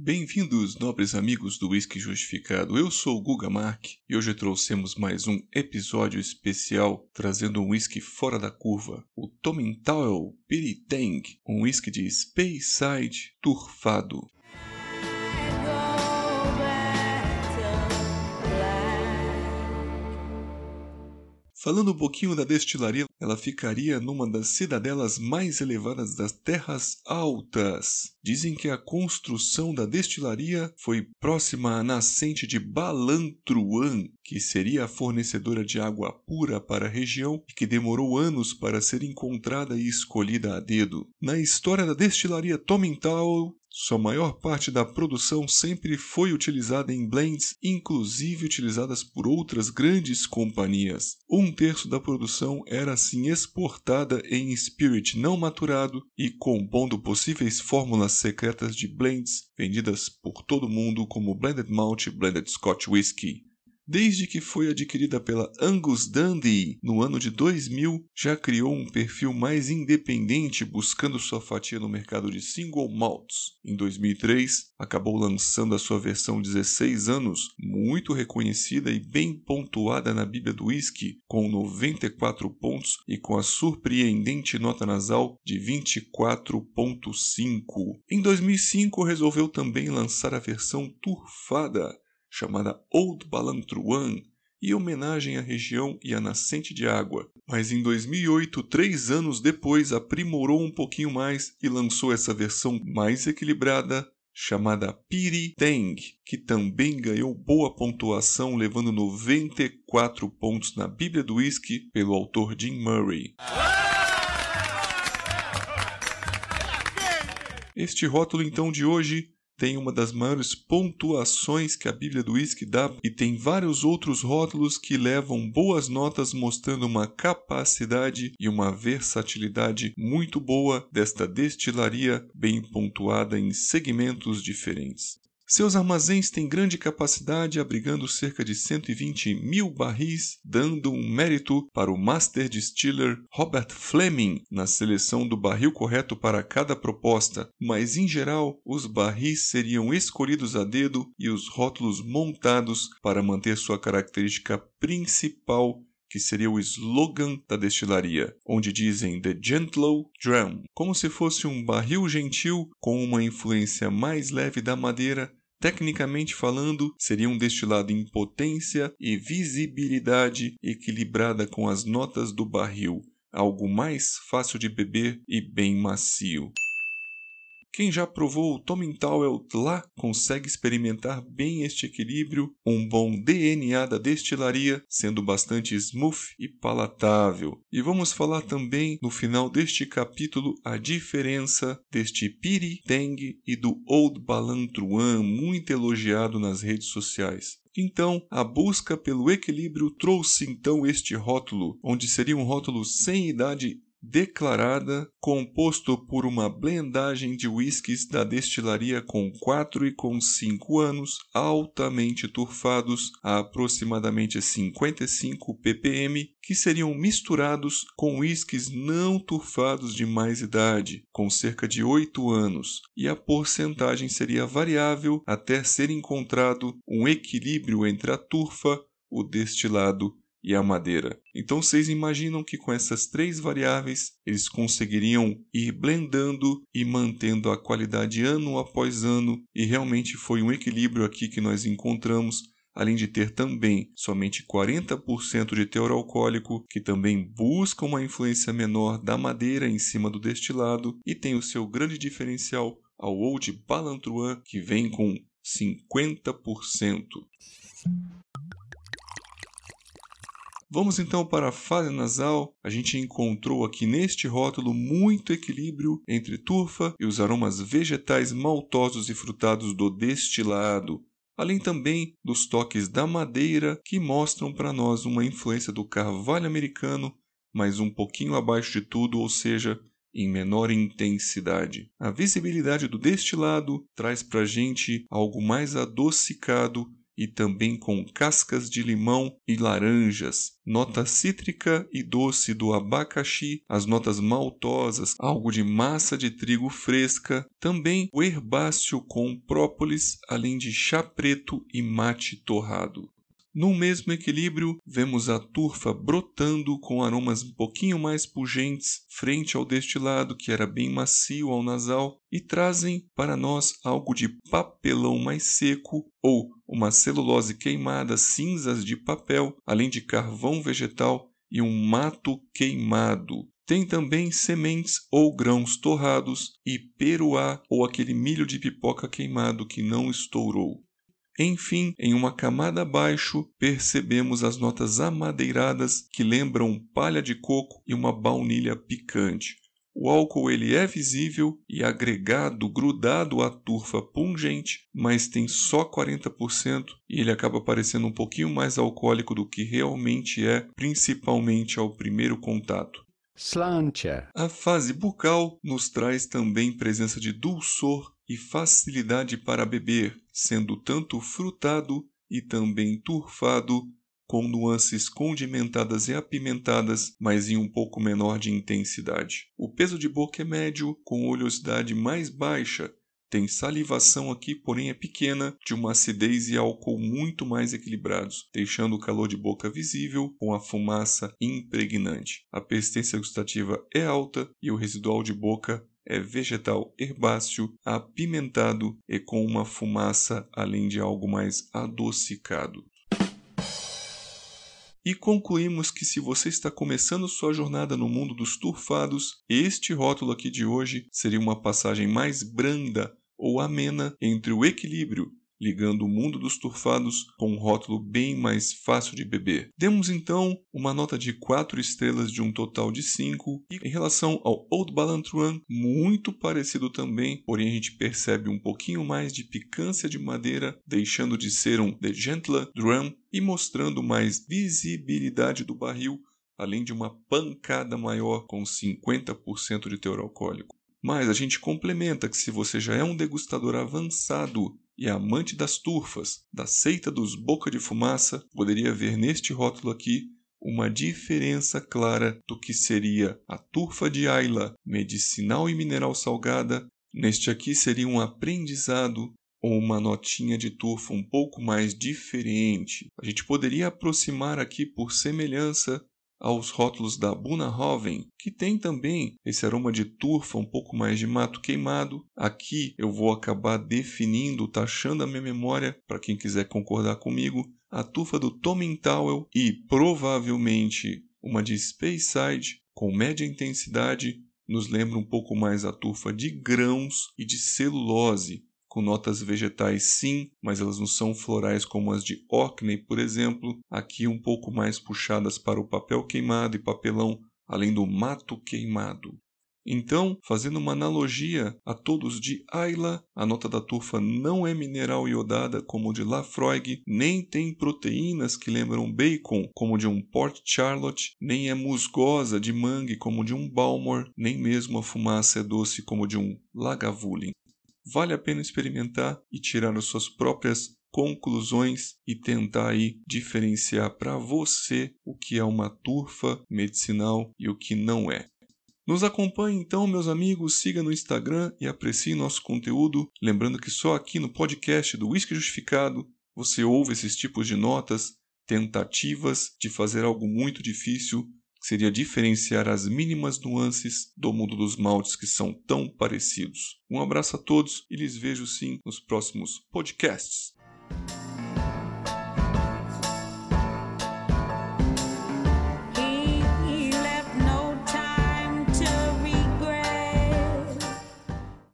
Bem-vindos, nobres amigos do Whisky Justificado. Eu sou o Guga Mark e hoje trouxemos mais um episódio especial trazendo um whisky fora da curva, o Tomintoil Piritang, um whisky de Speyside turfado. Falando um pouquinho da destilaria, ela ficaria numa das cidadelas mais elevadas das Terras Altas. Dizem que a construção da destilaria foi próxima à nascente de Balantruan, que seria a fornecedora de água pura para a região e que demorou anos para ser encontrada e escolhida a dedo. Na história da destilaria Tomintoul, sua maior parte da produção sempre foi utilizada em blends, inclusive utilizadas por outras grandes companhias. Um terço da produção era assim exportada em spirit não maturado e compondo possíveis fórmulas secretas de blends vendidas por todo o mundo como blended malt e blended Scotch whisky. Desde que foi adquirida pela Angus Dundee no ano de 2000, já criou um perfil mais independente buscando sua fatia no mercado de single malts. Em 2003, acabou lançando a sua versão 16 anos, muito reconhecida e bem pontuada na Bíblia do Whisky, com 94 pontos e com a surpreendente nota nasal de 24.5. Em 2005, resolveu também lançar a versão turfada, chamada Old Balantruan, em homenagem à região e à nascente de água. Mas em 2008, três anos depois, aprimorou um pouquinho mais e lançou essa versão mais equilibrada, chamada Piri Teng, que também ganhou boa pontuação, levando 94 pontos na Bíblia do Whisky pelo autor Jim Murray. Este rótulo então de hoje tem uma das maiores pontuações que a Bíblia do Whisky dá e tem vários outros rótulos que levam boas notas mostrando uma capacidade e uma versatilidade muito boa desta destilaria bem pontuada em segmentos diferentes. Seus armazéns têm grande capacidade, abrigando cerca de 120 mil barris, dando um mérito para o Master Distiller Robert Fleming na seleção do barril correto para cada proposta, mas em geral os barris seriam escolhidos a dedo e os rótulos montados para manter sua característica principal que seria o slogan da destilaria, onde dizem The Gentler Drum, como se fosse um barril gentil com uma influência mais leve da madeira Tecnicamente falando, seria um destilado em potência e visibilidade equilibrada com as notas do barril, algo mais fácil de beber e bem macio. Quem já provou o Tomintoil lá consegue experimentar bem este equilíbrio, um bom DNA da destilaria, sendo bastante smooth e palatável. E vamos falar também no final deste capítulo a diferença deste Piri Teng e do Old Balantruan, muito elogiado nas redes sociais. Então, a busca pelo equilíbrio trouxe então este rótulo, onde seria um rótulo sem idade declarada, composto por uma blendagem de whiskies da destilaria com 4 e com 5 anos, altamente turfados a aproximadamente 55 ppm, que seriam misturados com whiskies não turfados de mais idade, com cerca de 8 anos, e a porcentagem seria variável até ser encontrado um equilíbrio entre a turfa, o destilado e a madeira. Então vocês imaginam que com essas três variáveis eles conseguiriam ir blendando e mantendo a qualidade ano após ano, e realmente foi um equilíbrio aqui que nós encontramos. Além de ter também somente 40% de teor alcoólico, que também busca uma influência menor da madeira em cima do destilado, e tem o seu grande diferencial ao Old Balantruan, que vem com 50%. Vamos então para a fase nasal. A gente encontrou aqui neste rótulo muito equilíbrio entre turfa e os aromas vegetais maltosos e frutados do destilado, além também dos toques da madeira que mostram para nós uma influência do carvalho americano, mas um pouquinho abaixo de tudo, ou seja, em menor intensidade. A visibilidade do destilado traz para a gente algo mais adocicado e também com cascas de limão e laranjas, nota cítrica e doce do abacaxi, as notas maltosas, algo de massa de trigo fresca, também o herbáceo com própolis, além de chá preto e mate torrado. No mesmo equilíbrio, vemos a turfa brotando com aromas um pouquinho mais pungentes frente ao destilado, que era bem macio ao nasal, e trazem para nós algo de papelão mais seco ou uma celulose queimada, cinzas de papel, além de carvão vegetal e um mato queimado. Tem também sementes ou grãos torrados e peruá ou aquele milho de pipoca queimado que não estourou. Enfim, em uma camada abaixo, percebemos as notas amadeiradas que lembram palha de coco e uma baunilha picante. O álcool ele é visível e agregado, grudado à turfa pungente, mas tem só 40% e ele acaba parecendo um pouquinho mais alcoólico do que realmente é, principalmente ao primeiro contato. Slantia. A fase bucal nos traz também presença de dulçor e facilidade para beber, sendo tanto frutado e também turfado, com nuances condimentadas e apimentadas, mas em um pouco menor de intensidade. O peso de boca é médio, com oleosidade mais baixa, tem salivação aqui, porém é pequena, de uma acidez e álcool muito mais equilibrados, deixando o calor de boca visível com a fumaça impregnante. A persistência gustativa é alta e o residual de boca é vegetal herbáceo, apimentado e com uma fumaça, além de algo mais adocicado. E concluímos que se você está começando sua jornada no mundo dos turfados, este rótulo aqui de hoje seria uma passagem mais branda ou amena entre o equilíbrio ligando o mundo dos turfados com um rótulo bem mais fácil de beber. Demos então uma nota de 4 estrelas de um total de 5, e em relação ao Old Balantruan, muito parecido também, porém a gente percebe um pouquinho mais de picância de madeira, deixando de ser um The Gentler Drum e mostrando mais visibilidade do barril, além de uma pancada maior com 50% de teor alcoólico. Mas a gente complementa que se você já é um degustador avançado e amante das turfas, da seita dos boca de fumaça, poderia ver neste rótulo aqui uma diferença clara do que seria a turfa de Ayla, medicinal e mineral salgada. Neste aqui seria um aprendizado ou uma notinha de turfa um pouco mais diferente. A gente poderia aproximar aqui por semelhança aos rótulos da Bunnahoven, que tem também esse aroma de turfa, um pouco mais de mato queimado. Aqui eu vou acabar definindo, taxando a minha memória, para quem quiser concordar comigo, a turfa do Towel e provavelmente uma de Speyside com média intensidade nos lembra um pouco mais a turfa de grãos e de celulose, com notas vegetais sim, mas elas não são florais como as de Orkney, por exemplo, aqui um pouco mais puxadas para o papel queimado e papelão, além do mato queimado. Então, fazendo uma analogia a todos de Ayla, a nota da turfa não é mineral iodada como de Lafroig, nem tem proteínas que lembram bacon como de um Port Charlotte, nem é musgosa de mangue como de um Balmore, nem mesmo a fumaça é doce como de um Lagavulin vale a pena experimentar e tirar as suas próprias conclusões e tentar aí diferenciar para você o que é uma turfa medicinal e o que não é. Nos acompanhe então, meus amigos, siga no Instagram e aprecie nosso conteúdo. Lembrando que só aqui no podcast do Whisky Justificado você ouve esses tipos de notas, tentativas de fazer algo muito difícil seria diferenciar as mínimas nuances do mundo dos maltes que são tão parecidos. Um abraço a todos e lhes vejo sim nos próximos podcasts.